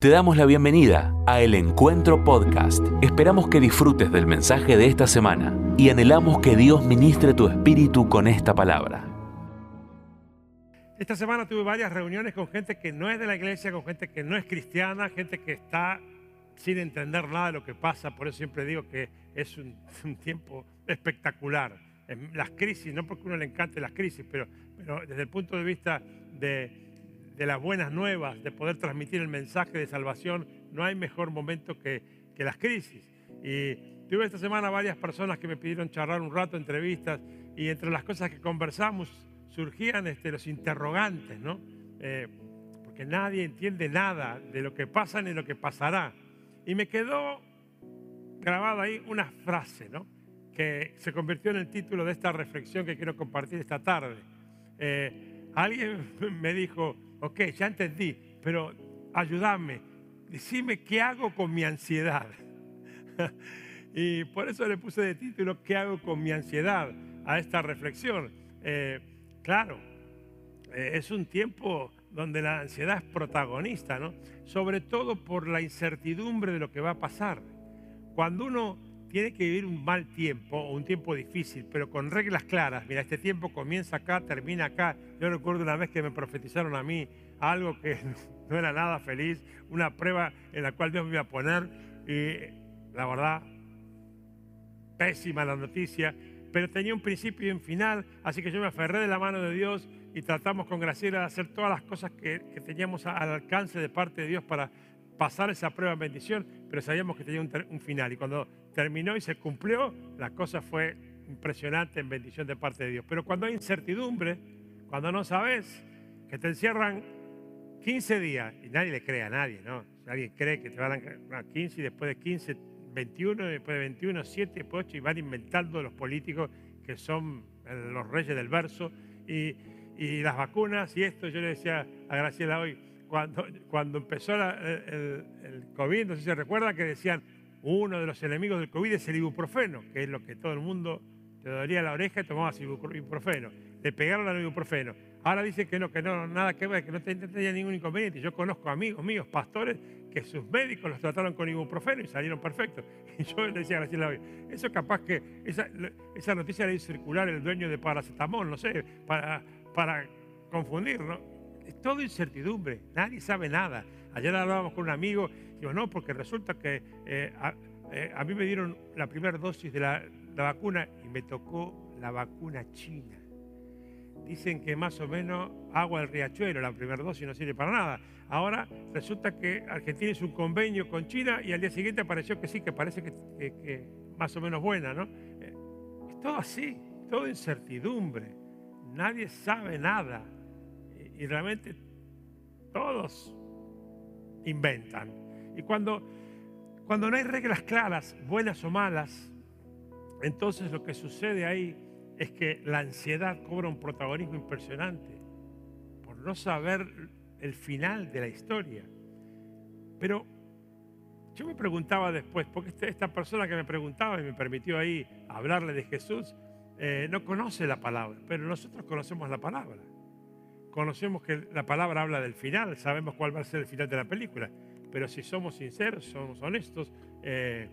Te damos la bienvenida a El Encuentro Podcast. Esperamos que disfrutes del mensaje de esta semana y anhelamos que Dios ministre tu espíritu con esta palabra. Esta semana tuve varias reuniones con gente que no es de la iglesia, con gente que no es cristiana, gente que está sin entender nada de lo que pasa. Por eso siempre digo que es un, tiempo espectacular. Las crisis, no porque uno le encante las crisis, pero desde el punto de vista de, de las buenas nuevas, de poder transmitir el mensaje de salvación, no hay mejor momento que, que las crisis. Y tuve esta semana varias personas que me pidieron charlar un rato, entrevistas, y entre las cosas que conversamos surgían este, los interrogantes, ¿no? Eh, porque nadie entiende nada de lo que pasa ni lo que pasará. Y me quedó grabada ahí una frase, ¿no? Que se convirtió en el título de esta reflexión que quiero compartir esta tarde. Eh, alguien me dijo, ok, ya entendí, pero ayúdame, decime qué hago con mi ansiedad. y por eso le puse de título, ¿qué hago con mi ansiedad? a esta reflexión. Eh, claro, eh, es un tiempo donde la ansiedad es protagonista, ¿no? Sobre todo por la incertidumbre de lo que va a pasar. Cuando uno tiene que vivir un mal tiempo o un tiempo difícil, pero con reglas claras. Mira, este tiempo comienza acá, termina acá. Yo recuerdo una vez que me profetizaron a mí algo que no era nada feliz, una prueba en la cual Dios me iba a poner y la verdad, pésima la noticia, pero tenía un principio y un final, así que yo me aferré de la mano de Dios y tratamos con Graciela de hacer todas las cosas que, que teníamos al alcance de parte de Dios para pasar esa prueba en bendición, pero sabíamos que tenía un, final. Y cuando terminó y se cumplió, la cosa fue impresionante en bendición de parte de Dios. Pero cuando hay incertidumbre, cuando no sabes, que te encierran 15 días, y nadie le cree a nadie, ¿no? Si alguien cree que te van a 15 y después de 15, 21, después de 21, 7, después 8, y van inventando los políticos que son eh, los reyes del verso, y, y las vacunas y esto, yo le decía a Graciela hoy, cuando, cuando empezó el, COVID, no sé si se recuerda que decían, uno de los enemigos del COVID es el ibuprofeno, que es lo que todo el mundo te dolía la oreja y tomabas ibuprofeno. Le pegaron al ibuprofeno. Ahora dicen que no, que no, nada que ver, que no tenía ningún inconveniente. Yo conozco amigos míos, pastores, que sus médicos los trataron con ibuprofeno y salieron perfectos. Y yo le decía a Graciela eso capaz que esa, esa noticia hizo circular el dueño de paracetamol, no sé, para, para confundir, ¿no? Es todo incertidumbre, nadie sabe nada. Ayer hablábamos con un amigo, digo, no, porque resulta que eh, eh, a, mí me dieron la primera dosis de la, vacuna y me tocó la vacuna china. Dicen que más o menos agua del riachuelo, la primera dosis no sirve para nada. Ahora resulta que Argentina hizo un convenio con China y al día siguiente apareció que sí, que parece que, más o menos buena, ¿no? Eh, es todo así, todo incertidumbre. Nadie sabe nada y realmente todos inventan. Y cuando, cuando no hay reglas claras, buenas o malas, entonces lo que sucede ahí es que la ansiedad cobra un protagonismo impresionante por no saber el final de la historia. Pero yo me preguntaba después, porque este, esta persona que me preguntaba y me permitió ahí hablarle de Jesús, eh, no conoce la palabra, pero nosotros conocemos la palabra conocemos que la palabra habla del final, sabemos cuál va a ser el final de la película, pero si somos sinceros, somos honestos, eh,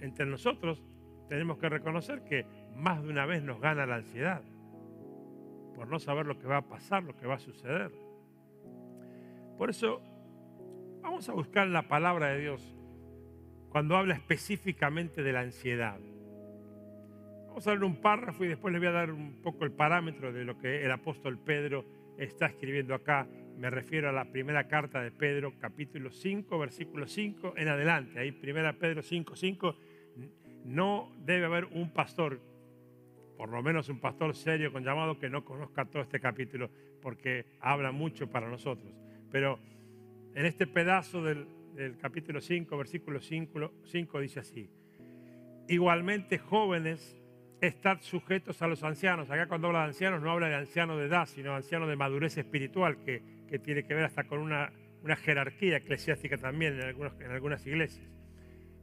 entre nosotros tenemos que reconocer que más de una vez nos gana la ansiedad por no saber lo que va a pasar, lo que va a suceder. Por eso vamos a buscar la palabra de Dios cuando habla específicamente de la ansiedad. Vamos a leer un párrafo y después le voy a dar un poco el parámetro de lo que el apóstol Pedro está escribiendo acá. Me refiero a la primera carta de Pedro, capítulo 5, versículo 5 en adelante. Ahí, primera Pedro 5, 5. No debe haber un pastor, por lo menos un pastor serio con llamado, que no conozca todo este capítulo, porque habla mucho para nosotros. Pero en este pedazo del, capítulo 5, versículo 5, 5 dice así. Igualmente jóvenes estad sujetos a los ancianos. Acá cuando habla de ancianos no habla de anciano de edad, sino anciano de madurez espiritual, que, tiene que ver hasta con una, jerarquía eclesiástica también en, en algunas iglesias.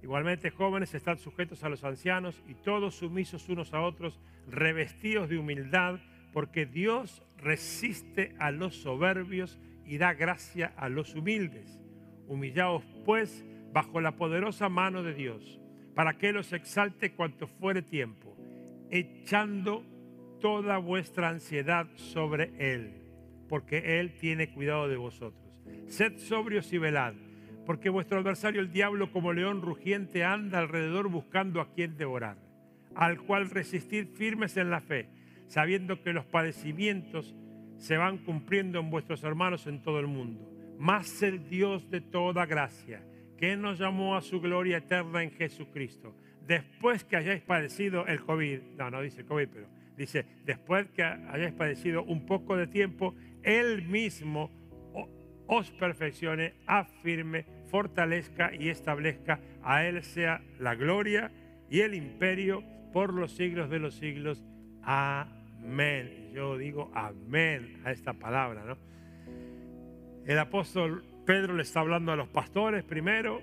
Igualmente, jóvenes, estad sujetos a los ancianos y todos sumisos unos a otros, revestidos de humildad, porque Dios resiste a los soberbios y da gracia a los humildes. Humillaos pues bajo la poderosa mano de Dios, para que Él os exalte cuanto fuere tiempo, echando toda vuestra ansiedad sobre Él, porque Él tiene cuidado de vosotros. Sed sobrios y velad, porque vuestro adversario el diablo como león rugiente anda alrededor buscando a quien devorar, al cual resistid firmes en la fe, sabiendo que los padecimientos se van cumpliendo en vuestros hermanos en todo el mundo. Mas el Dios de toda gracia, que nos llamó a su gloria eterna en Jesucristo, después que hayáis padecido el COVID, no, no dice COVID, pero dice, después que hayáis padecido un poco de tiempo, Él mismo os perfeccione, afirme, fortalezca y establezca. A Él sea la gloria y el imperio por los siglos de los siglos. Amén. Yo digo amén a esta palabra, ¿no? El apóstol Pedro le está hablando a los pastores primero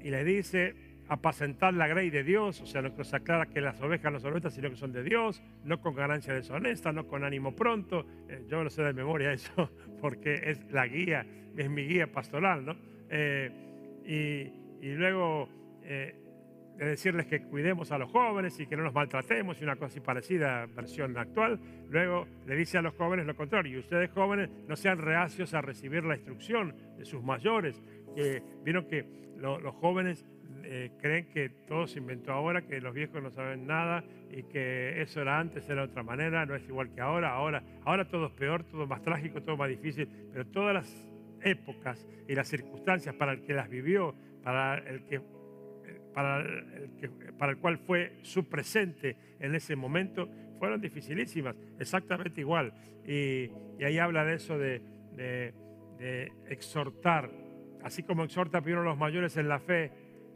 y le dice, apacentar la grey de Dios, o sea, no nos aclara que las ovejas no son nuestras, sino que son de Dios, no con ganancia deshonesta, no con ánimo pronto. Eh, yo no sé de memoria eso, porque es la guía, es mi guía pastoral, ¿no? Eh, y, luego eh, de decirles que cuidemos a los jóvenes y que no nos maltratemos, y una cosa así parecida, versión actual. Luego le dice a los jóvenes lo contrario, y ustedes jóvenes no sean reacios a recibir la instrucción de sus mayores, que vieron que los jóvenes eh, creen que todo se inventó ahora, que los viejos no saben nada y que eso era antes, era de otra manera, no es igual que ahora. Ahora, ahora todo es peor, todo más trágico, todo más difícil, pero todas las épocas y las circunstancias para el que las vivió, para el que para el, que, para el cual fue su presente en ese momento, fueron dificilísimas, exactamente igual. Y, ahí habla de eso de exhortar, así como exhorta primero a los mayores en la fe,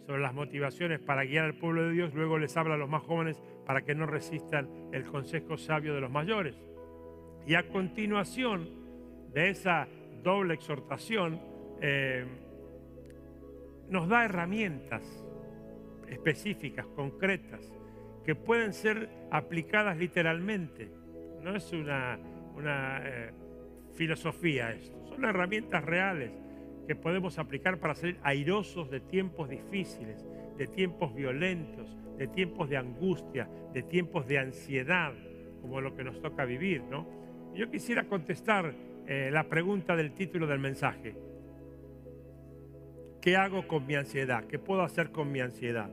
sobre las motivaciones para guiar al pueblo de Dios, luego les habla a los más jóvenes para que no resistan el consejo sabio de los mayores. Y a continuación de esa doble exhortación, eh, nos da herramientas específicas, concretas, que pueden ser aplicadas literalmente. No es una, una eh, filosofía esto, son herramientas reales que podemos aplicar para salir airosos de tiempos difíciles, de tiempos violentos, de tiempos de angustia, de tiempos de ansiedad, como lo que nos toca vivir, ¿no? Yo quisiera contestar eh, la pregunta del título del mensaje. ¿Qué hago con mi ansiedad? ¿Qué puedo hacer con mi ansiedad?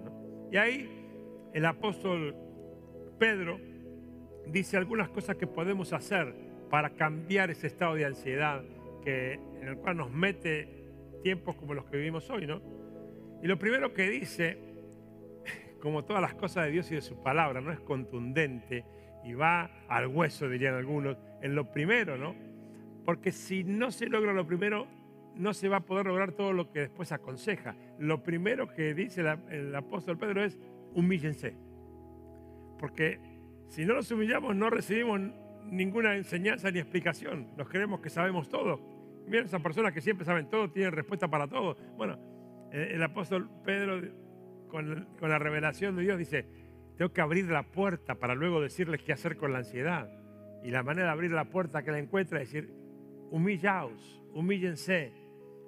Y ahí el apóstol Pedro dice algunas cosas que podemos hacer para cambiar ese estado de ansiedad que, en el cual nos mete tiempos como los que vivimos hoy, ¿no? Y lo primero que dice, como todas las cosas de Dios y de su palabra, no es contundente y va al hueso, dirían algunos, en lo primero, ¿no? Porque si no se logra lo primero, no se va a poder lograr todo lo que después aconseja. Lo primero que dice el apóstol Pedro es, humíllense. Porque si no nos humillamos, no recibimos ninguna enseñanza ni explicación. Nos creemos que sabemos todo Esas personas que siempre saben todo, tienen respuesta para todo. Bueno, eh, el apóstol Pedro, con, la revelación de Dios, dice, tengo que abrir la puerta para luego decirles qué hacer con la ansiedad. Y la manera de abrir la puerta que la encuentra es decir, humillaos, humíllense.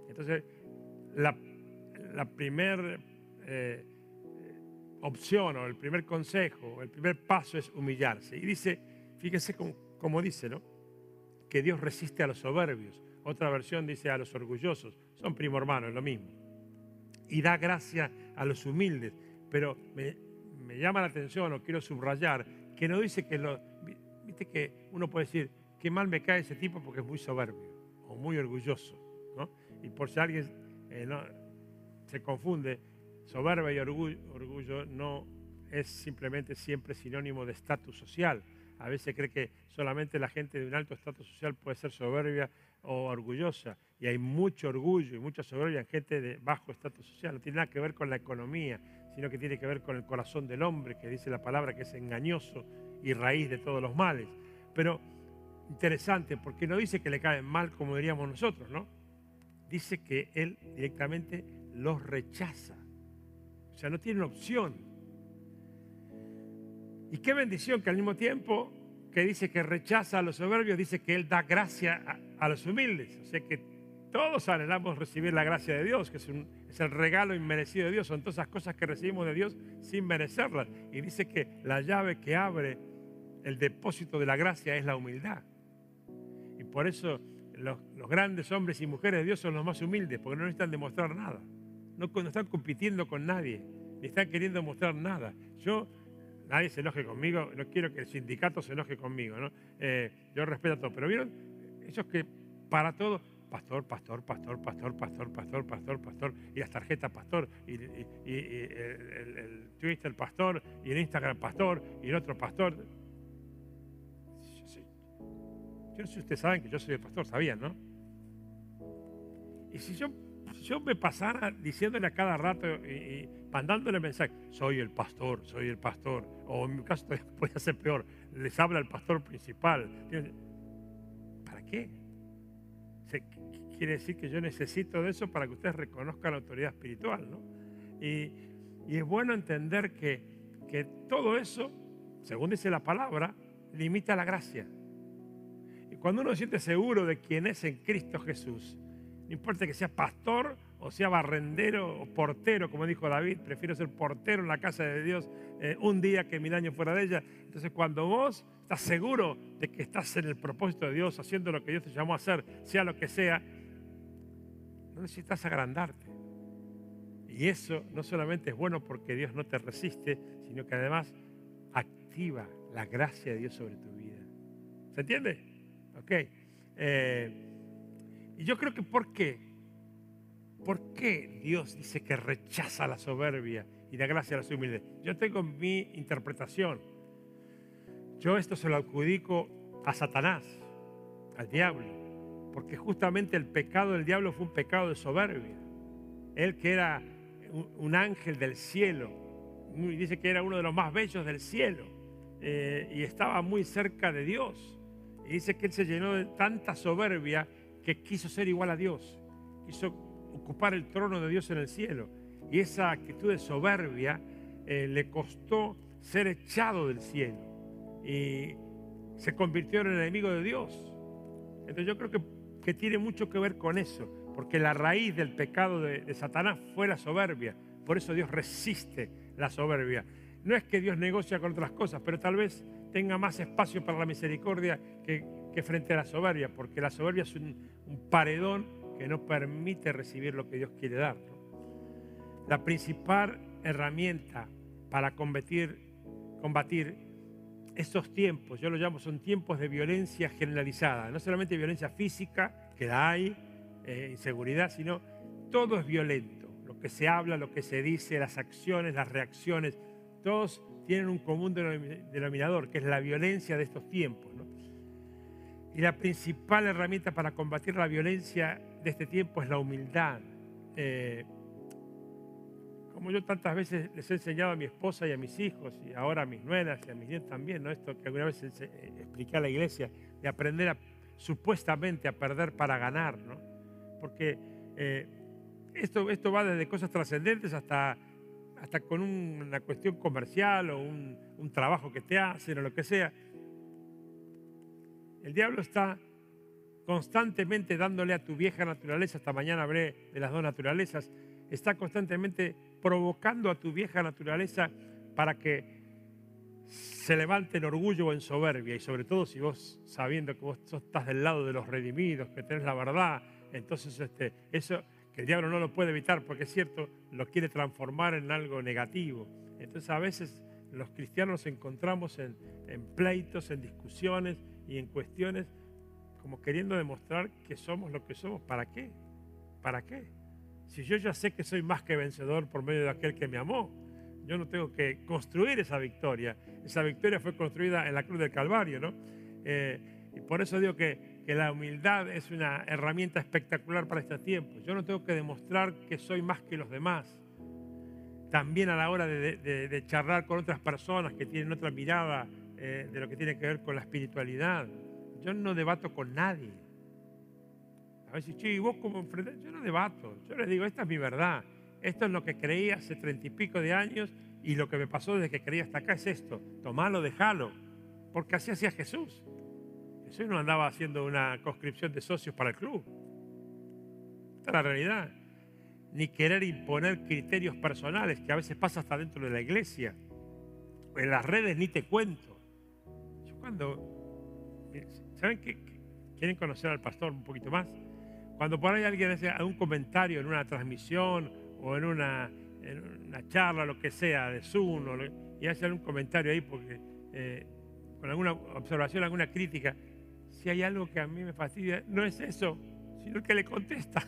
Entonces, la, primera eh, opción o el primer consejo, el primer paso es humillarse. Y dice, fíjense cómo dice, ¿no? Que Dios resiste a los soberbios otra versión dice a los orgullosos. Son primo hermano, es lo mismo. Y da gracia a los humildes. Pero me, llama la atención, o quiero subrayar, que no dice que lo. Viste que uno puede decir, qué mal me cae ese tipo porque es muy soberbio o muy orgulloso. Y por si alguien eh, se confunde, soberbia y orgullo, orgullo no es simplemente siempre sinónimo de estatus social. A veces cree que solamente la gente de un alto estatus social puede ser soberbia o orgullosa. Y hay mucho orgullo y mucha soberbia en gente de bajo estatus social. No tiene nada que ver con la economía, sino que tiene que ver con el corazón del hombre, que dice la palabra que es engañoso y raíz de todos los males. Pero interesante, porque no dice que le caen mal como diríamos nosotros, ¿no? Dice que él directamente los rechaza. O sea, no tiene opción. Y qué bendición que al mismo tiempo que dice que rechaza a los soberbios, dice que Él da gracia a, los humildes. O sea que todos anhelamos recibir la gracia de Dios, que es, un- es el regalo inmerecido de Dios. Son todas esas cosas que recibimos de Dios sin merecerlas. Y dice que la llave que abre el depósito de la gracia es la humildad. Y por eso los, los grandes hombres y mujeres de Dios son los más humildes, porque no necesitan demostrar nada. No, no están compitiendo con nadie, ni están queriendo mostrar nada. Yo, nadie se enoje conmigo, no quiero que el sindicato se enoje conmigo, ¿no? Eh, yo respeto a todo, pero vieron, esos que para todo, pastor, pastor, pastor, pastor, pastor, pastor, pastor, pastor, y las tarjetas pastor, y, y el, el- Twitter pastor, y el Instagram pastor, y el otro pastor. Yo, no sé si ustedes saben que yo soy el pastor, sabían, ¿no? Y si yo, si yo me pasara diciéndole a cada rato y mandándole mensaje, soy el pastor, soy el pastor, o en mi caso puede ser peor, les habla el pastor principal. ¿Para qué? Quiere decir que yo necesito de eso para que ustedes reconozcan la autoridad espiritual, ¿no? Y, y es bueno entender que, que todo eso, según dice la palabra, limita la gracia. Y cuando uno se siente seguro de quién es en Cristo Jesús, no importa que sea pastor o sea barrendero o portero, como dijo David, prefiero ser portero en la casa de Dios eh, un día que mil años fuera de ella. Entonces cuando vos estás seguro de que estás en el propósito de Dios, haciendo lo que Dios te llamó a hacer, sea lo que sea, no necesitas agrandarte. Y eso no solamente es bueno porque Dios no te resiste, sino que además activa la gracia de Dios sobre tu vida. ¿Se entiende? Ok. Eh, y yo creo que ¿por qué? ¿Por qué Dios dice que rechaza la soberbia y da gracia a la humilde? Yo tengo mi interpretación. Yo esto se lo adjudico a Satanás, al diablo, porque justamente el pecado del diablo fue un pecado de soberbia. Él que era un, ángel del cielo, dice que era uno de los más bellos del cielo eh, y estaba muy cerca de Dios. Y dice que él se llenó de tanta soberbia que quiso ser igual a Dios, quiso ocupar el trono de Dios en el cielo. Y esa actitud de soberbia eh, le costó ser echado del cielo y se convirtió en el enemigo de Dios. Entonces yo creo que, que tiene mucho que ver con eso, porque la raíz del pecado de, Satanás fue la soberbia. Por eso Dios resiste la soberbia. No es que Dios negocia con otras cosas, pero tal vez tenga más espacio para la misericordia que, que frente a la soberbia, porque la soberbia es un paredón que no permite recibir lo que Dios quiere dar. La principal herramienta para combatir, estos tiempos, yo lo llamo, son tiempos de violencia generalizada, no solamente violencia física, que la hay, eh, inseguridad, sino todo es violento. Lo que se habla, lo que se dice, las acciones, las reacciones, todos tienen un común denomi- denominador, que es la violencia de estos tiempos. ¿no? Y la principal herramienta para combatir la violencia de este tiempo es la humildad. Eh, como yo tantas veces les he enseñado a mi esposa y a mis hijos, y ahora a mis nueras y a mis nietos también, ¿no? esto que alguna vez eh, expliqué a la iglesia, de aprender supuestamente a perder para ganar, ¿no? porque eh, esto, esto va desde cosas trascendentes hasta, hasta con un- una cuestión comercial o un, un trabajo que te hacen o lo que sea. El diablo está constantemente dándole a tu vieja naturaleza, esta mañana hablé de las dos naturalezas, está constantemente provocando a tu vieja naturaleza para que se levante en orgullo o en soberbia, y sobre todo si vos sabiendo que vos estás del lado de los redimidos, que tenés la verdad, entonces este, eso que el diablo no lo puede evitar, porque es cierto, lo quiere transformar en algo negativo. Entonces a veces los cristianos nos encontramos en, en pleitos, en discusiones y en cuestiones como queriendo demostrar que somos lo que somos. ¿Para qué? ¿Para qué? Si yo ya sé que soy más que vencedor por medio de aquel que me amó, yo no tengo que construir esa victoria. Esa victoria fue construida en la cruz del Calvario, ¿no? Eh, y por eso digo que, que la humildad es una herramienta espectacular para este tiempo. Yo no tengo que demostrar que soy más que los demás. También a la hora de, de- de charlar con otras personas que tienen otra mirada eh, de lo que tiene que ver con la espiritualidad. Yo no debato con nadie. A veces, che, ¿y vos cómo enfrentás? Yo no debato. Yo les digo, esta es mi verdad. Esto es lo que creí hace treinta y pico de años y lo que me pasó desde que creí hasta acá es esto. Tomalo, dejalo. Porque así hacía Jesús. Jesús no andaba haciendo una conscripción de socios para el club. Esta es la realidad. Ni querer imponer criterios personales, que a veces pasa hasta dentro de la iglesia. En las redes ni te cuento. Yo cuando... ¿Saben qué? ¿Quieren conocer al pastor un poquito más? Cuando por ahí alguien hace un comentario en una transmisión o en una, una charla, lo que sea, de Zoom, y hace un comentario ahí porque eh, con alguna observación, alguna crítica, si hay algo que a mí me fastidia, no es eso, sino que le contesta.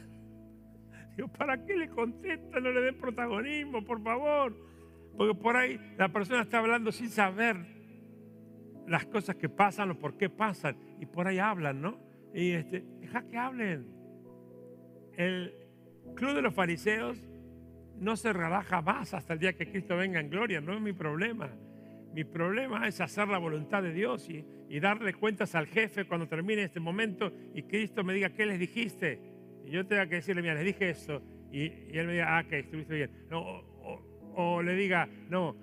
Digo, ¿para qué le contesta? No le den protagonismo, por favor. Porque por ahí la persona está hablando sin saber las cosas que pasan o por qué pasan. Y por ahí hablan, ¿no? Y este, deja que hablen. El club de los fariseos no se relaja más hasta el día que Cristo venga en gloria, no es mi problema. Mi problema es hacer la voluntad de Dios y, darle cuentas al jefe cuando termine este momento y Cristo me diga, ¿qué les dijiste? Y yo tenga que decirle, mira, les dije eso. Y, él me diga, ah, que estuviste bien. o, le diga, no,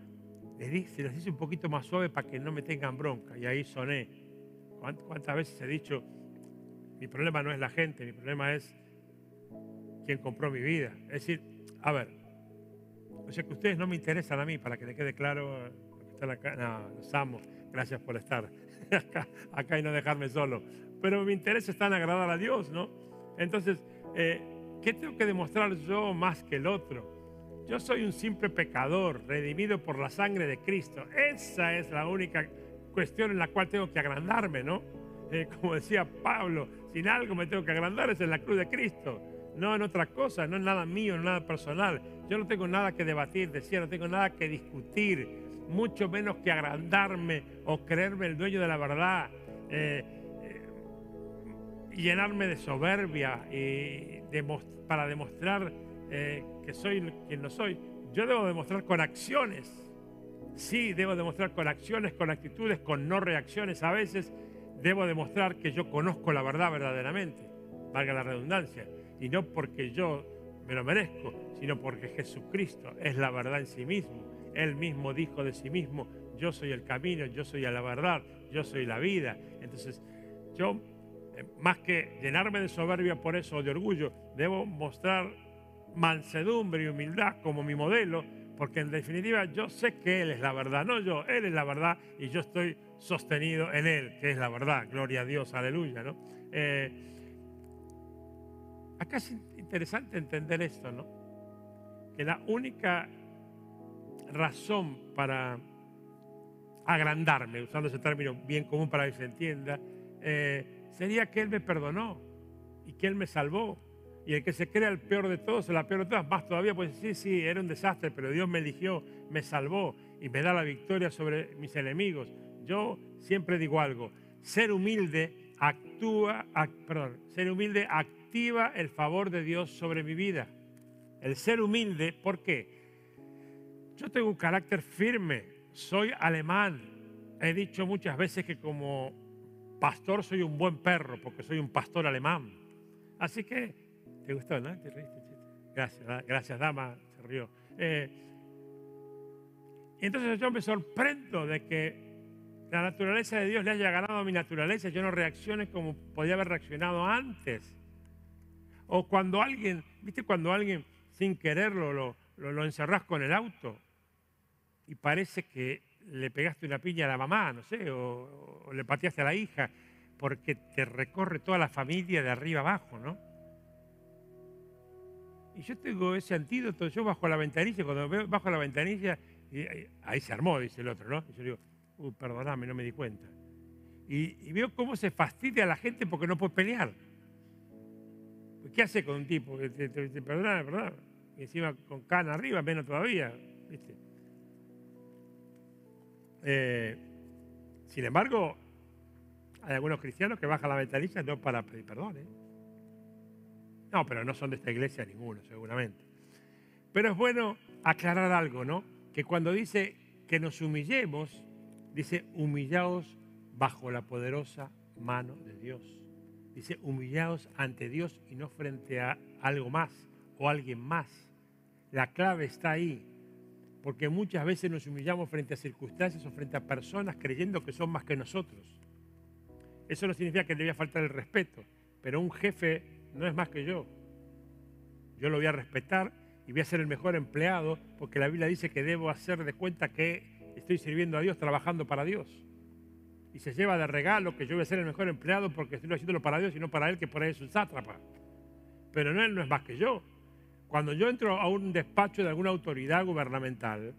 les dije, se les dice un poquito más suave para que no me tengan bronca. Y ahí soné. ¿Cuántas veces he dicho, mi problema no es la gente, mi problema es quien compró mi vida? Es decir, a ver, o sea que ustedes no me interesan a mí, para que le quede claro acá. No, los amo. Gracias por estar acá, y no dejarme solo. Pero mi interés está en agradar a Dios, ¿no? Entonces, eh, ¿qué tengo que demostrar yo más que el otro? Yo soy un simple pecador, redimido por la sangre de Cristo. Esa es la única cuestión en la cual tengo que agrandarme, ¿no? Eh, como decía Pablo, sin algo me tengo que agrandar, es en la cruz de Cristo. No en otra cosa, no en nada mío, en nada personal. Yo no tengo nada que debatir, decía, no tengo nada que discutir mucho menos que agrandarme o creerme el dueño de la verdad, eh, eh, llenarme de soberbia para demostrar eh, que soy quien no soy. Yo debo demostrar con acciones. Sí, debo demostrar con acciones, con actitudes, con no reacciones. A veces debo demostrar que yo conozco la verdad verdaderamente, valga la redundancia, y no porque yo me lo merezco, sino porque Jesucristo es la verdad en sí mismo él mismo dijo de sí mismo, yo soy el camino, yo soy la verdad, yo soy la vida. Entonces, yo, eh, más que llenarme de soberbia por eso o de orgullo, debo mostrar mansedumbre y humildad como mi modelo, porque en definitiva yo sé que Él es la verdad, no yo, Él es la verdad y yo estoy sostenido en Él, que es la verdad. Gloria a Dios, aleluya, ¿no? Eh, acá es interesante entender esto, ¿no? Que la única razón para agrandarme, usando ese término bien común para que se entienda, eh, sería que Él me perdonó y que Él me salvó. Y el que se crea el peor de todos, la peor de todas, más todavía, pues sí, sí, era un desastre, pero Dios me eligió, me salvó y me da la victoria sobre mis enemigos. Yo siempre digo algo, ser humilde actúa, perdón, ser humilde activa el favor de Dios sobre mi vida. El ser humilde, ¿por qué? Yo tengo un carácter firme, soy alemán. He dicho muchas veces que como pastor soy un buen perro, porque soy un pastor alemán. Así que, ¿te gustó, no? Gracias, gracias, dama, se rió. Eh, entonces yo me sorprendo de que la naturaleza de Dios le haya ganado a mi naturaleza, yo no reaccione como podía haber reaccionado antes. O cuando alguien, viste, cuando alguien sin quererlo lo, lo, lo encerrás con el auto y parece que le pegaste una piña a la mamá, no sé, o, le pateaste a la hija, porque te recorre toda la familia de arriba abajo, ¿no? Y yo tengo ese antídoto, yo bajo la ventanilla, cuando veo bajo la ventanilla, y ahí, se armó, dice el otro, ¿no? Y yo digo, uh, perdóname, no me di cuenta. Y, veo cómo se fastidia a la gente porque no puede pelear. ¿Qué hace con un tipo te, perdona, perdona? Y encima con cana arriba, menos todavía, ¿viste? Eh, sin embargo, hay algunos cristianos que bajan la ventanilla no para pedir perdón. ¿eh? No, pero no son de esta iglesia ninguno, seguramente. Pero es bueno aclarar algo, ¿no? Que cuando dice que nos humillemos, dice humillaos bajo la poderosa mano de Dios. Dice humillaos ante Dios y no frente a algo más o alguien más. La clave está ahí porque muchas veces nos humillamos frente a circunstancias o frente a personas creyendo que son más que nosotros. Eso no significa que le voy a faltar el respeto, pero un jefe no es más que yo. yo lo voy a respetar y voy a ser el mejor empleado porque la Biblia dice que debo hacer de cuenta que estoy sirviendo a Dios, trabajando para Dios. Y se lleva de regalo que yo voy a ser el mejor empleado porque estoy haciéndolo para Dios y no para Él, que por ahí es un sátrapa. Pero no, Él no es más que yo. Cuando yo entro a un despacho de alguna autoridad gubernamental,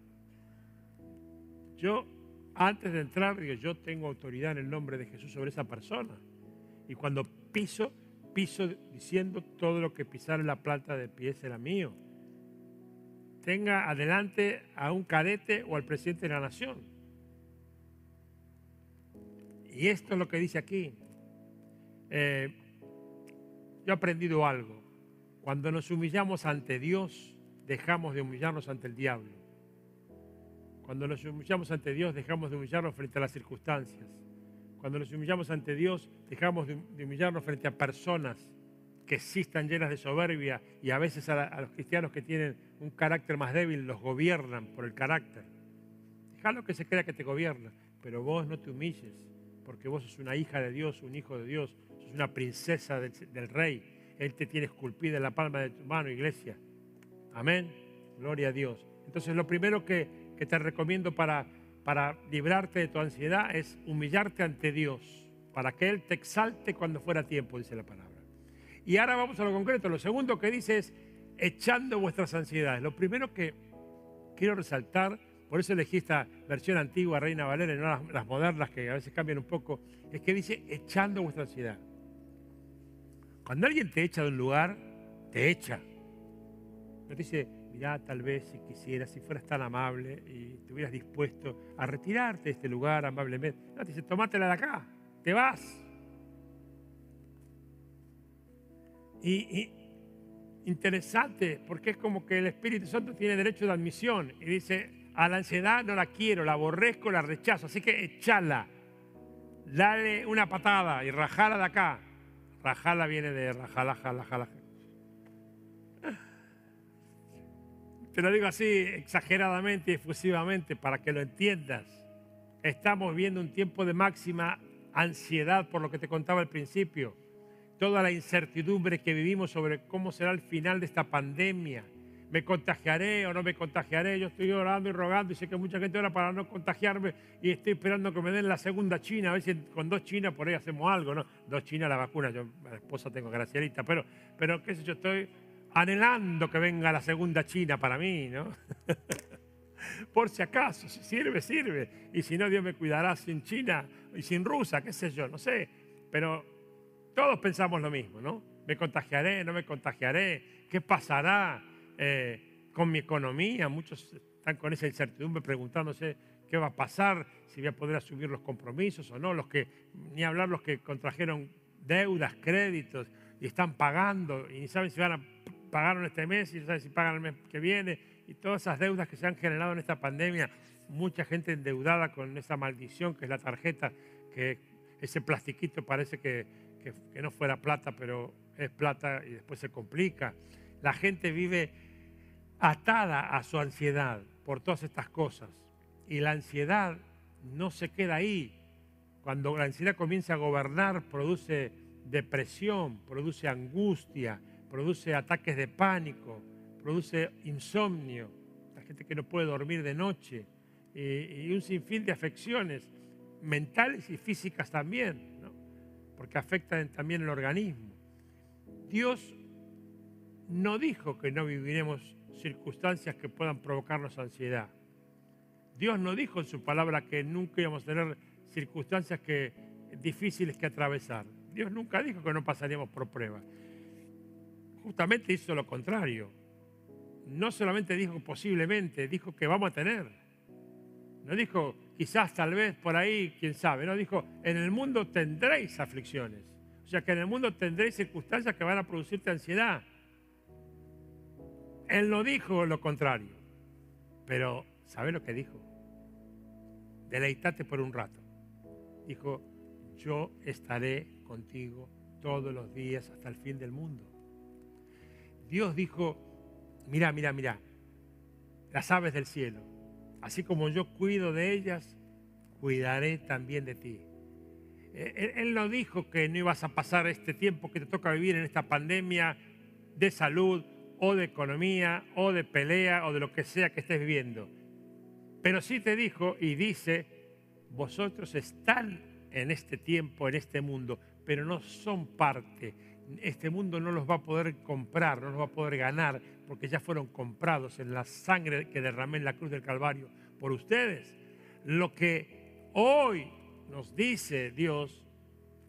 yo antes de entrar digo, yo tengo autoridad en el nombre de Jesús sobre esa persona. Y cuando piso, piso diciendo todo lo que pisar en la planta de pie será mío. Tenga adelante a un cadete o al presidente de la nación. Y esto es lo que dice aquí. Eh, yo he aprendido algo. Cuando nos humillamos ante Dios, dejamos de humillarnos ante el diablo. Cuando nos humillamos ante Dios, dejamos de humillarnos frente a las circunstancias. Cuando nos humillamos ante Dios, dejamos de humillarnos frente a personas que sí están llenas de soberbia y a veces a, los cristianos que tienen un carácter más débil los gobiernan por el carácter. Déjalo que se crea que te gobierna, pero vos no te humilles, porque vos sos una hija de Dios, un hijo de Dios, sos una princesa del, rey. Él te tiene esculpida en la palma de tu mano, iglesia. Amén. Gloria a Dios. Entonces lo primero que te recomiendo para para librarte de tu ansiedad es humillarte ante Dios, para que Él te exalte cuando fuera tiempo, dice la palabra. Y ahora vamos a lo concreto. Lo segundo que dice es echando vuestras ansiedades. Lo primero que quiero resaltar, por eso elegí esta versión antigua, Reina Valera, y no las, modernas que a veces cambian un poco, es que dice echando vuestra ansiedad. Cuando alguien te echa de un lugar, te echa. No dice, mirá, tal vez si quisieras, si fueras tan amable y te hubieras dispuesto a retirarte de este lugar amablemente. Te dice, tomátela de acá, te vas. Y, interesante, porque es como que el Espíritu Santo tiene derecho de admisión y dice, a la ansiedad no la quiero, la aborrezco, la rechazo, así que echala, dale una patada y rajala de acá. Rajala viene de rajala, jala, jala. Te lo digo así exageradamente y efusivamente para que lo entiendas. Estamos viendo un tiempo de máxima ansiedad por lo que te contaba al principio. Toda la incertidumbre que vivimos sobre cómo será el final de esta pandemia. ¿Me contagiaré o no me contagiaré? Yo estoy orando y rogando y sé que mucha gente ora para no contagiarme y estoy esperando que me den la segunda China. A ver si con dos chinas por ahí hacemos algo, ¿no? Dos chinas la vacuna. Yo, la esposa tengo gracialita, pero, pero qué sé yo, estoy anhelando que venga la segunda China para mí, ¿no? Por si acaso, si sirve, sirve. Y si no, Dios me cuidará sin China y sin Rusia, qué sé yo, no sé. Pero todos pensamos lo mismo, ¿no? ¿Me contagiaré? ¿No me contagiaré? ¿Qué pasará eh, con mi economía? Muchos están con esa incertidumbre preguntándose qué va a pasar, si voy a poder asumir los compromisos o no, los que, ni hablar los que contrajeron deudas, créditos y están pagando y ni saben si van a pagaron este mes y no saben si pagan el mes que viene, y todas esas deudas que se han generado en esta pandemia, mucha gente endeudada con esa maldición que es la tarjeta, que ese plastiquito parece que, que, no fuera plata, pero es plata y después se complica. La gente vive atada a su ansiedad por todas estas cosas. Y la ansiedad no se queda ahí. Cuando la ansiedad comienza a gobernar, produce depresión, produce angustia, produce ataques de pánico, produce insomnio, la gente que no puede dormir de noche y, un sinfín de afecciones mentales y físicas también, porque afectan también el organismo. Dios no dijo que no viviremos circunstancias que puedan provocarnos ansiedad. Dios no dijo en su palabra que nunca íbamos a tener circunstancias que, difíciles que atravesar. Dios nunca dijo que no pasaríamos por pruebas justamente hizo lo contrario. No solamente dijo posiblemente, dijo que vamos a tener. No dijo quizás, tal vez, por ahí, quién sabe. No dijo, en el mundo tendréis aflicciones. O sea que en el mundo tendréis circunstancias que van a producirte ansiedad. Él no dijo lo contrario. Pero, ¿sabe lo que dijo? Deleitate por un rato. Dijo, yo estaré contigo todos los días hasta el fin del mundo. Dios dijo, mira, mira, mira, las aves del cielo, así como yo cuido de ellas, cuidaré también de ti. Eh, él, no dijo que no ibas a pasar este tiempo que te toca vivir en esta pandemia de salud o de economía o de pelea o de lo que sea que estés viviendo. Pero sí te dijo y dice, vosotros están en este tiempo, en este mundo, pero no son parte. Este mundo no los va a poder comprar, no los va a poder ganar, porque ya fueron comprados en la sangre que derramé en la cruz del Calvario por ustedes. Lo que hoy nos dice Dios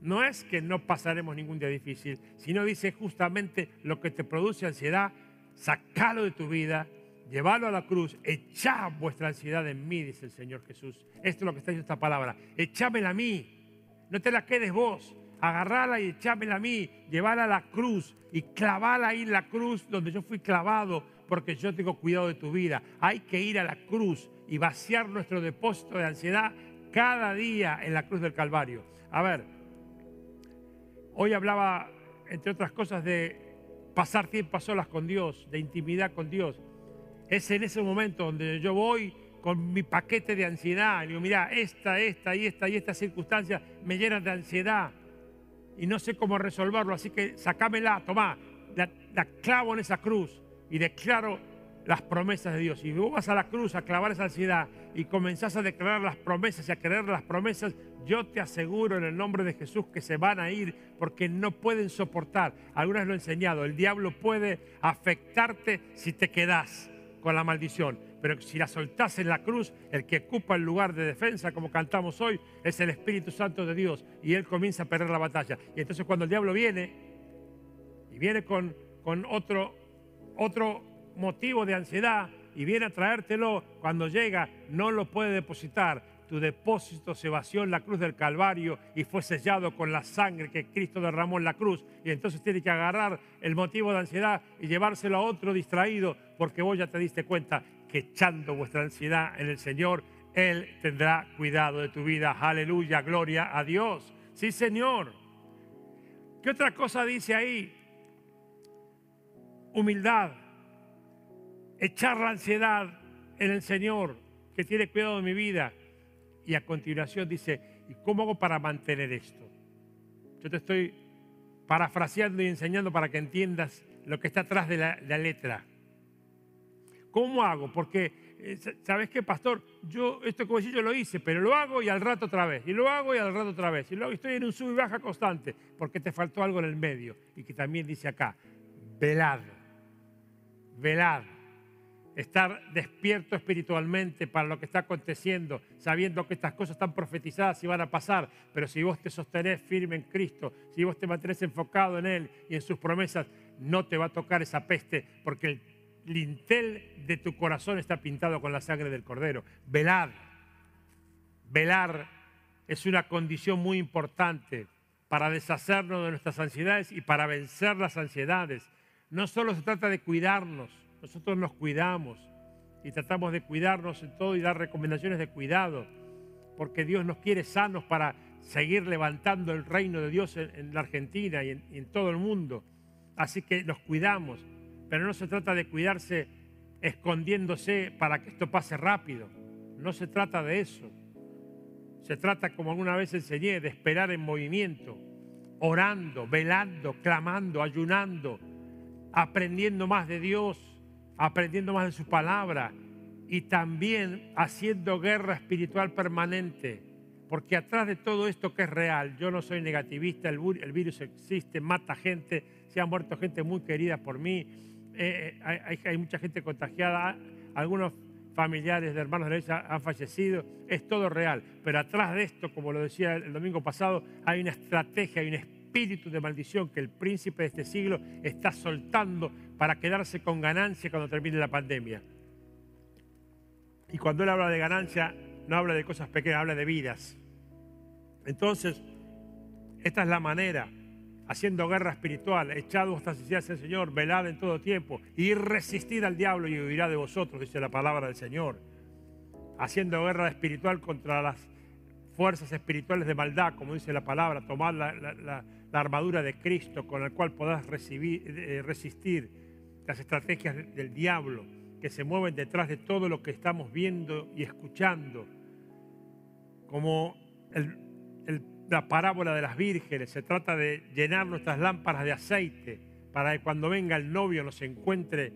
no es que no pasaremos ningún día difícil, sino dice justamente lo que te produce ansiedad, sacalo de tu vida, llévalo a la cruz, echá vuestra ansiedad en mí, dice el Señor Jesús. Esto es lo que está diciendo esta palabra, echámela a mí, no te la quedes vos, agarrala y echámela a mí, llevala a la cruz y clavala ahí en la cruz donde yo fui clavado, porque yo tengo cuidado de tu vida. Hay que ir a la cruz y vaciar nuestro depósito de ansiedad cada día en la cruz del Calvario. A ver, hoy hablaba, entre otras cosas, de pasar tiempo a solas con Dios, de intimidad con Dios. Es en ese momento donde yo voy con mi paquete de ansiedad. Y digo, mira, esta, esta y esta y esta circunstancia me llenan de ansiedad y no sé cómo resolverlo, así que sacámela, tomá, la, la clavo en esa cruz y declaro las promesas de Dios. Y vos vas a la cruz a clavar esa ansiedad y comenzás a declarar las promesas y a creer las promesas, yo te aseguro en el nombre de Jesús que se van a ir porque no pueden soportar. Algunas lo he enseñado, el diablo puede afectarte si te quedás con la maldición. Pero si la soltás en la cruz, el que ocupa el lugar de defensa, como cantamos hoy, es el Espíritu Santo de Dios. Y Él comienza a perder la batalla. Y entonces cuando el diablo viene, y viene con, con otro, otro motivo de ansiedad, y viene a traértelo, cuando llega, no lo puede depositar tu depósito se vació en la cruz del Calvario y fue sellado con la sangre que Cristo derramó en la cruz. Y entonces tiene que agarrar el motivo de ansiedad y llevárselo a otro distraído, porque vos ya te diste cuenta que echando vuestra ansiedad en el Señor, Él tendrá cuidado de tu vida. Aleluya, gloria a Dios. Sí, Señor. ¿Qué otra cosa dice ahí? Humildad. Echar la ansiedad en el Señor, que tiene cuidado de mi vida y a continuación dice, ¿y cómo hago para mantener esto? Yo te estoy parafraseando y enseñando para que entiendas lo que está atrás de la, letra. ¿Cómo hago? Porque, eh, ¿sabes qué, pastor? Yo, esto como si yo lo hice, pero lo hago y al rato otra vez, y lo hago y al rato otra vez, y luego estoy en un sub y baja constante, porque te faltó algo en el medio, y que también dice acá, velad, velad estar despierto espiritualmente para lo que está aconteciendo, sabiendo que estas cosas están profetizadas y van a pasar, pero si vos te sostenés firme en Cristo, si vos te mantenés enfocado en Él y en sus promesas, no te va a tocar esa peste, porque el lintel de tu corazón está pintado con la sangre del Cordero. Velar, velar es una condición muy importante para deshacernos de nuestras ansiedades y para vencer las ansiedades. No solo se trata de cuidarnos, nosotros nos cuidamos y tratamos de cuidarnos en todo y dar recomendaciones de cuidado, porque Dios nos quiere sanos para seguir levantando el reino de Dios en, la Argentina y en, todo el mundo. Así que nos cuidamos, pero no se trata de cuidarse escondiéndose para que esto pase rápido. No se trata de eso. Se trata, como alguna vez enseñé, de esperar en movimiento, orando, velando, clamando, ayunando, aprendiendo más de Dios aprendiendo más de su palabra y también haciendo guerra espiritual permanente. Porque atrás de todo esto que es real, yo no soy negativista, el, virus existe, mata gente, se ha muerto gente muy querida por mí, eh, hay, hay, mucha gente contagiada, algunos familiares de hermanos de la iglesia han fallecido, es todo real. Pero atrás de esto, como lo decía el domingo pasado, hay una estrategia, hay un espíritu de maldición que el príncipe de este siglo está soltando para quedarse con ganancia cuando termine la pandemia. Y cuando él habla de ganancia, no habla de cosas pequeñas, habla de vidas. Entonces, esta es la manera, haciendo guerra espiritual, echado hasta hacia el Señor, velad en todo tiempo, y resistir al diablo y huirá de vosotros, dice la palabra del Señor. Haciendo guerra espiritual contra las fuerzas espirituales de maldad, como dice la palabra, tomad la, armadura de Cristo con la cual podás recibir, eh, resistir las estrategias del diablo que se mueven detrás de todo lo que estamos viendo y escuchando, como la parábola de las vírgenes, se trata de llenar nuestras lámparas de aceite para que cuando venga el novio nos encuentre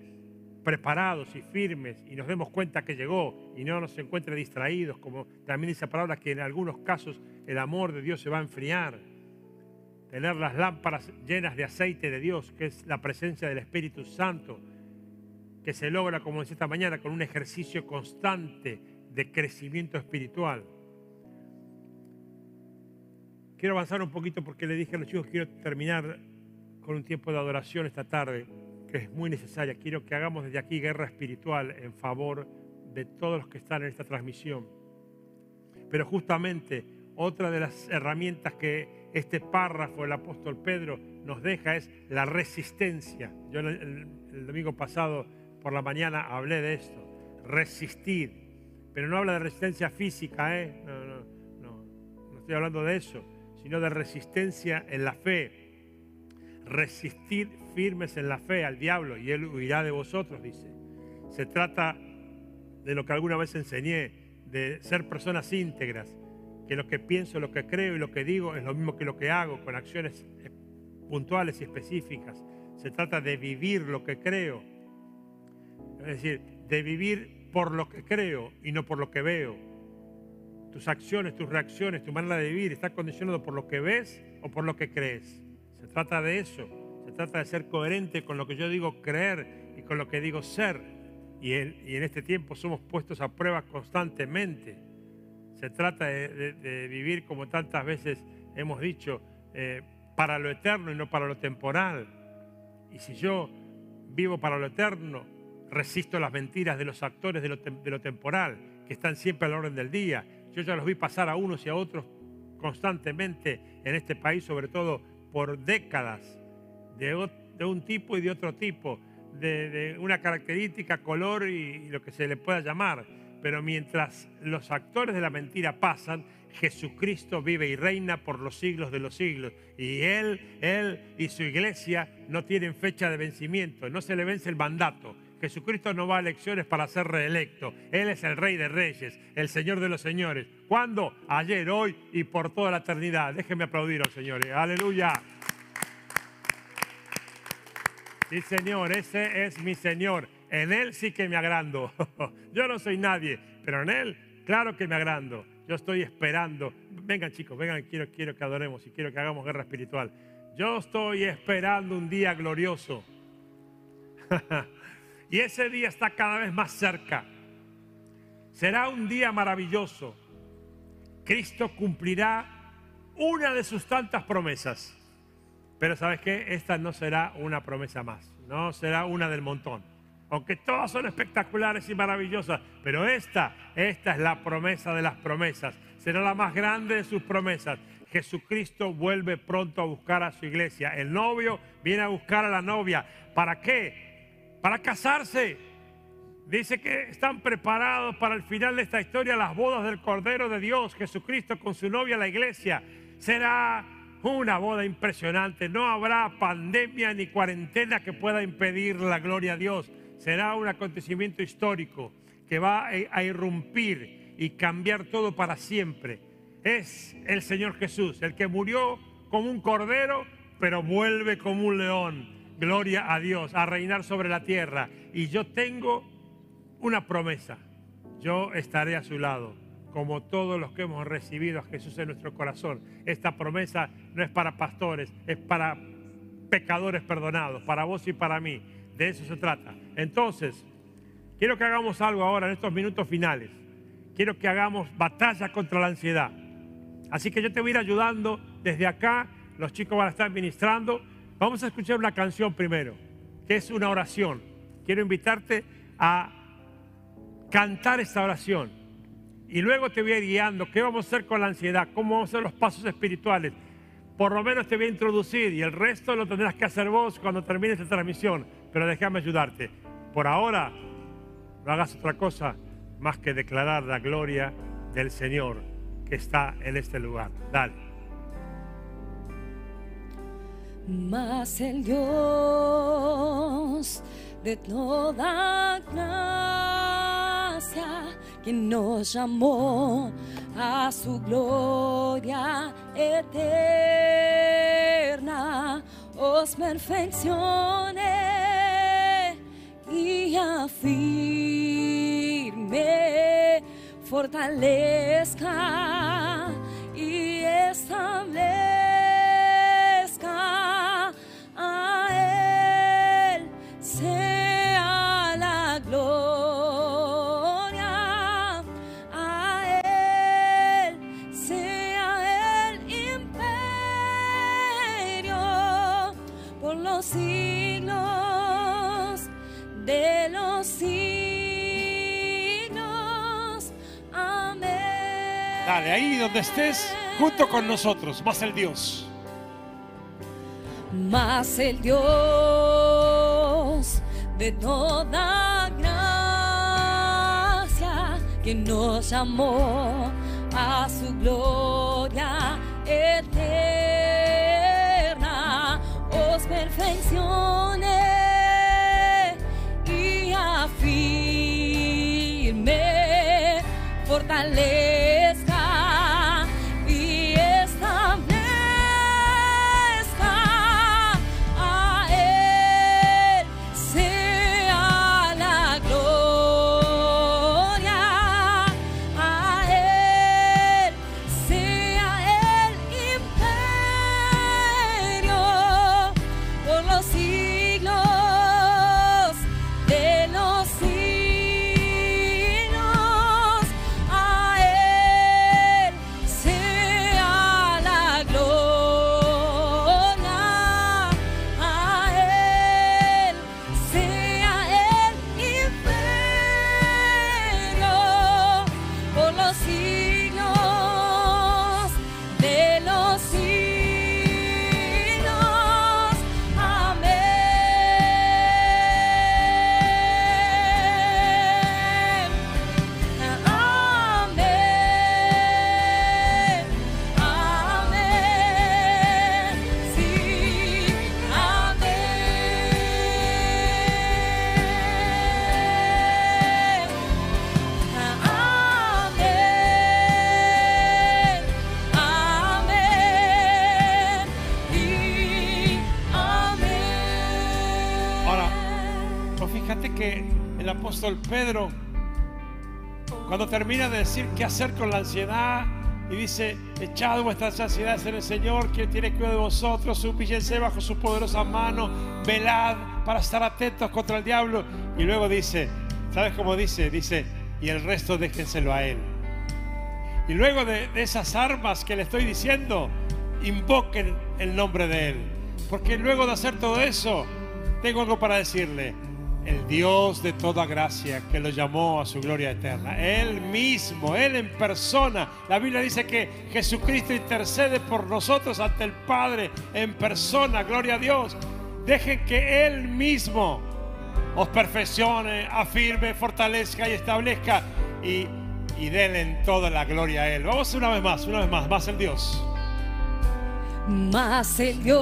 preparados y firmes y nos demos cuenta que llegó y no nos encuentre distraídos, como también dice la palabra que en algunos casos el amor de Dios se va a enfriar. Tener las lámparas llenas de aceite de Dios, que es la presencia del Espíritu Santo, que se logra, como decía esta mañana, con un ejercicio constante de crecimiento espiritual. Quiero avanzar un poquito porque le dije a los chicos, quiero terminar con un tiempo de adoración esta tarde que es muy necesaria. Quiero que hagamos desde aquí guerra espiritual en favor de todos los que están en esta transmisión. Pero justamente otra de las herramientas que este párrafo del apóstol Pedro nos deja es la resistencia. Yo el, domingo pasado por la mañana hablé de esto, resistir. Pero no habla de resistencia física, ¿eh? no, no, no, no estoy hablando de eso, sino de resistencia en la fe, resistir firmes en la fe al diablo y él huirá de vosotros, dice. Se trata de lo que alguna vez enseñé, de ser personas íntegras, que lo que pienso, lo que creo y lo que digo es lo mismo que lo que hago, con acciones puntuales y específicas. Se trata de vivir lo que creo, es decir, de vivir por lo que creo y no por lo que veo. Tus acciones, tus reacciones, tu manera de vivir está condicionado por lo que ves o por lo que crees. Se trata de eso. Se trata de ser coherente con lo que yo digo creer y con lo que digo ser. Y en, este tiempo somos puestos a prueba constantemente. Se trata de, vivir como tantas veces hemos dicho, eh, para lo eterno y no para lo temporal. Y si yo vivo para lo eterno, resisto las mentiras de los actores de lo, de lo temporal, que están siempre a la orden del día. Yo ya los vi pasar a unos y a otros constantemente en este país, sobre todo por décadas de, un tipo y de otro tipo, de, una característica, color y, lo que se le pueda llamar. Pero mientras los actores de la mentira pasan, Jesucristo vive y reina por los siglos de los siglos. Y Él, Él y su iglesia no tienen fecha de vencimiento, no se le vence el mandato. Jesucristo no va a elecciones para ser reelecto. Él es el Rey de Reyes, el Señor de los Señores. ¿Cuándo? Ayer, hoy y por toda la eternidad. Déjenme aplaudir al Señor. Aleluya. Sí, Señor, ese es mi Señor. En Él sí que me agrando. Yo no soy nadie, pero en Él, claro que me agrando. Yo estoy esperando. Vengan chicos, vengan, quiero, quiero que adoremos y quiero que hagamos guerra espiritual. Yo estoy esperando un día glorioso. Y ese día está cada vez más cerca. Será un día maravilloso. Cristo cumplirá una de sus tantas promesas. Pero sabes qué? Esta no será una promesa más. No será una del montón. Aunque todas son espectaculares y maravillosas. Pero esta, esta es la promesa de las promesas. Será la más grande de sus promesas. Jesucristo vuelve pronto a buscar a su iglesia. El novio viene a buscar a la novia. ¿Para qué? Para casarse. Dice que están preparados para el final de esta historia las bodas del Cordero de Dios, Jesucristo con su novia, la iglesia. Será una boda impresionante. No habrá pandemia ni cuarentena que pueda impedir la gloria a Dios. Será un acontecimiento histórico que va a irrumpir y cambiar todo para siempre. Es el Señor Jesús, el que murió como un cordero, pero vuelve como un león gloria a Dios, a reinar sobre la tierra. Y yo tengo una promesa, yo estaré a su lado, como todos los que hemos recibido a Jesús en nuestro corazón. Esta promesa no es para pastores, es para pecadores perdonados, para vos y para mí. De eso se trata. Entonces, quiero que hagamos algo ahora en estos minutos finales. Quiero que hagamos batalla contra la ansiedad. Así que yo te voy a ir ayudando desde acá. Los chicos van a estar ministrando Vamos a escuchar una canción primero, que es una oración. Quiero invitarte a cantar esta oración. Y luego te voy a ir guiando qué vamos a hacer con la ansiedad, cómo vamos a hacer los pasos espirituales. Por lo menos te voy a introducir y el resto lo tendrás que hacer vos cuando termine esta transmisión. Pero déjame ayudarte. Por ahora, no hagas otra cosa más que declarar la gloria del Señor que está en este lugar. Dale. Mas el Dios de toda gracia, que nos llamó a su gloria eterna, os perfeccione y afirme, fortalezca y establezca Dale, ahí donde estés, junto con nosotros, más el Dios. Mas el Dios de toda gracia que nos llamó a su gloria eterna os perfeccione y afirme, fortalezca apóstol Pedro, cuando termina de decir qué hacer con la ansiedad, y dice, echad vuestras ansiedades en el Señor, quien tiene cuidado de vosotros, humíllense bajo su poderosa mano, velad para estar atentos contra el diablo. Y luego dice, ¿sabes cómo dice? Dice, y el resto déjenselo a Él. Y luego de, de esas armas que le estoy diciendo, invoquen el nombre de Él. Porque luego de hacer todo eso, tengo algo para decirle. El Dios de toda gracia que lo llamó a su gloria eterna. Él mismo, Él en persona. La Biblia dice que Jesucristo intercede por nosotros ante el Padre en persona. Gloria a Dios. Dejen que Él mismo os perfeccione, afirme, fortalezca y establezca. Y, y denle toda la gloria a Él. Vamos una vez más, una vez más. Más el Dios. Mas el Dios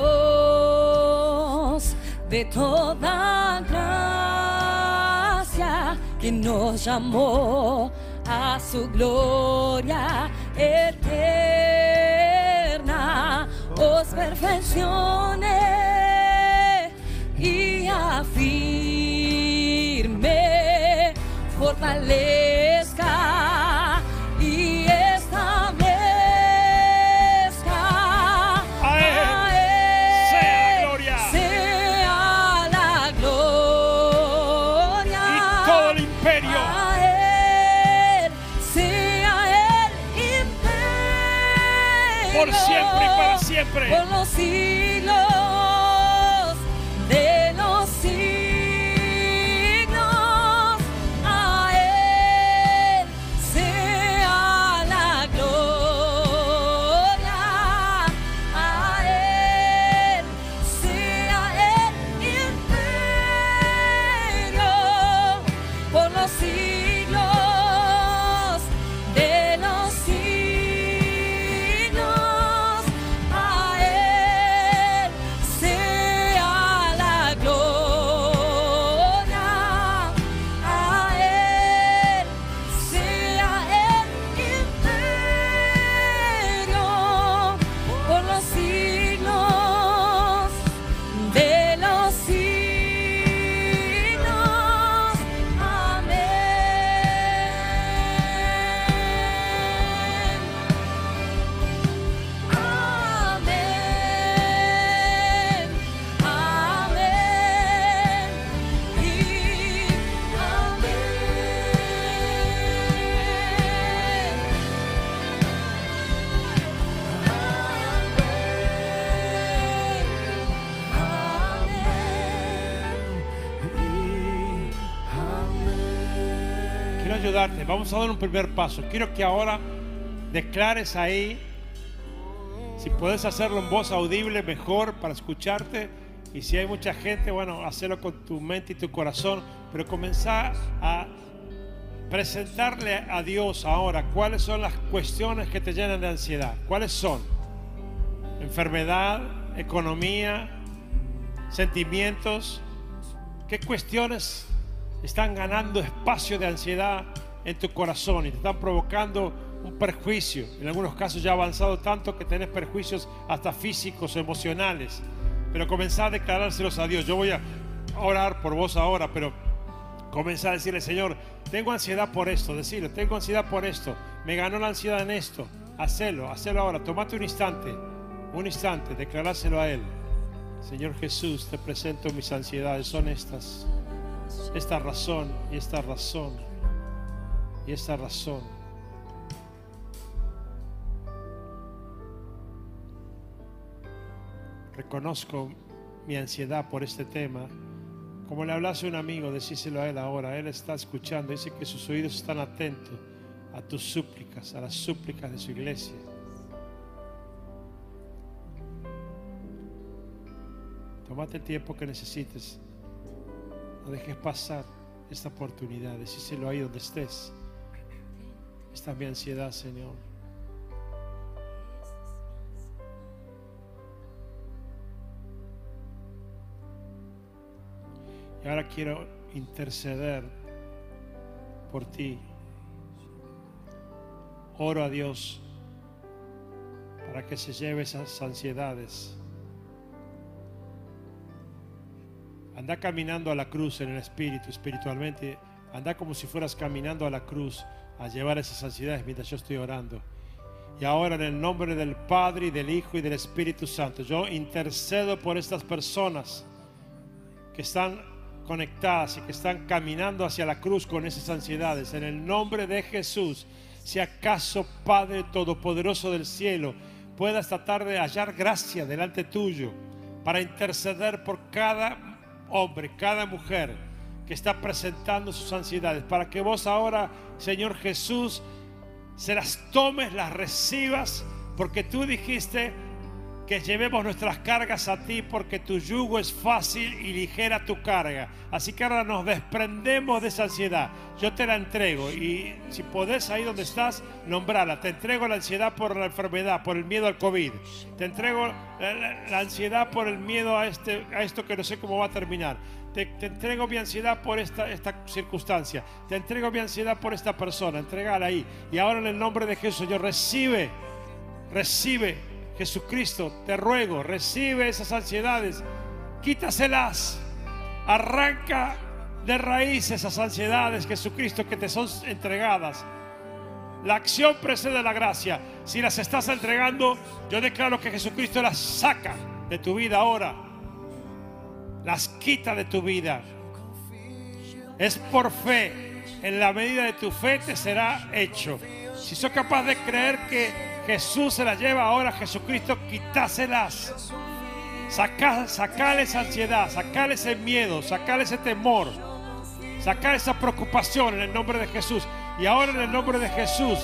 de toda gracia que nos llamó a su gloria eterna. Os perfeccione y afirme, fortalezca siempre. por Vamos a dar un primer paso. Quiero que ahora declares ahí, si puedes hacerlo en voz audible, mejor para escucharte. Y si hay mucha gente, bueno, hacerlo con tu mente y tu corazón. Pero comenzar a presentarle a Dios ahora cuáles son las cuestiones que te llenan de ansiedad. ¿Cuáles son? Enfermedad, economía, sentimientos. ¿Qué cuestiones están ganando espacio de ansiedad en tu corazón y te están provocando un perjuicio? En algunos casos ya avanzado tanto que tenés perjuicios hasta físicos, emocionales. Pero comenzá a declarárselos a Dios. Yo voy a orar por vos ahora, pero comenzá a decirle, Señor, tengo ansiedad por esto, decirle, tengo ansiedad por esto, me ganó la ansiedad en esto, hacelo, hacelo ahora, tomate un instante, un instante, declarárselo a Él. Señor Jesús, te presento mis ansiedades, son estas, esta razón y esta razón y esta razón. Reconozco mi ansiedad por este tema como le hablase a un amigo, decíselo a él ahora. Él está escuchando. Dice que sus oídos están atentos a tus súplicas, a las súplicas de su iglesia. Tómate el tiempo que necesites. No dejes pasar esta oportunidad. Decíselo ahí donde estés. Esta es mi ansiedad, Señor. Y ahora quiero interceder por ti. Oro a Dios para que se lleve esas ansiedades. Anda caminando a la cruz en el espíritu, espiritualmente. Anda como si fueras caminando a la cruz a llevar esas ansiedades mientras yo estoy orando. Y ahora en el nombre del Padre y del Hijo y del Espíritu Santo, yo intercedo por estas personas que están conectadas y que están caminando hacia la cruz con esas ansiedades. En el nombre de Jesús, si acaso Padre Todopoderoso del cielo pueda esta tarde hallar gracia delante tuyo para interceder por cada hombre, cada mujer que está presentando sus ansiedades, para que vos ahora, Señor Jesús, se las tomes, las recibas, porque tú dijiste, que llevemos nuestras cargas a ti porque tu yugo es fácil y ligera tu carga. Así que ahora nos desprendemos de esa ansiedad. Yo te la entrego y si podés ahí donde estás, nombrala. Te entrego la ansiedad por la enfermedad, por el miedo al COVID. Te entrego la, ansiedad por el miedo a, este, a esto que no sé cómo va a terminar. Te, entrego mi ansiedad por esta, esta circunstancia. Te entrego mi ansiedad por esta persona. Entregala ahí. Y ahora en el nombre de Jesús, yo recibe, recibe Jesucristo, te ruego, recibe esas ansiedades, quítaselas, arranca de raíz esas ansiedades, Jesucristo, que te son entregadas. La acción precede la gracia. Si las estás entregando, yo declaro que Jesucristo las saca de tu vida ahora. Las quita de tu vida. Es por fe. En la medida de tu fe te será hecho. Si sos capaz de creer que Jesús se las lleva ahora, Jesucristo, quitáselas. Saca, sacar esa ansiedad, sacar ese miedo, sacar ese temor, sacar esa preocupación en el nombre de Jesús. Y ahora en el nombre de Jesús,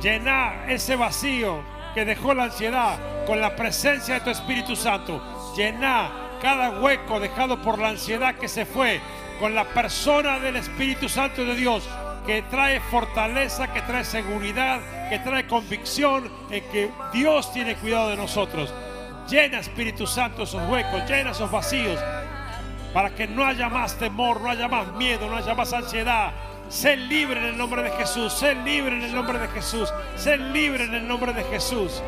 llenar ese vacío que dejó la ansiedad con la presencia de tu Espíritu Santo. Llenar cada hueco dejado por la ansiedad que se fue con la persona del Espíritu Santo de Dios que trae fortaleza, que trae seguridad, que trae convicción en que Dios tiene cuidado de nosotros. Llena Espíritu Santo esos huecos, llena esos vacíos, para que no haya más temor, no haya más miedo, no haya más ansiedad. Sé libre en el nombre de Jesús, sé libre en el nombre de Jesús, sé libre en el nombre de Jesús.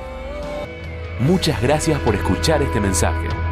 Muchas gracias por escuchar este mensaje.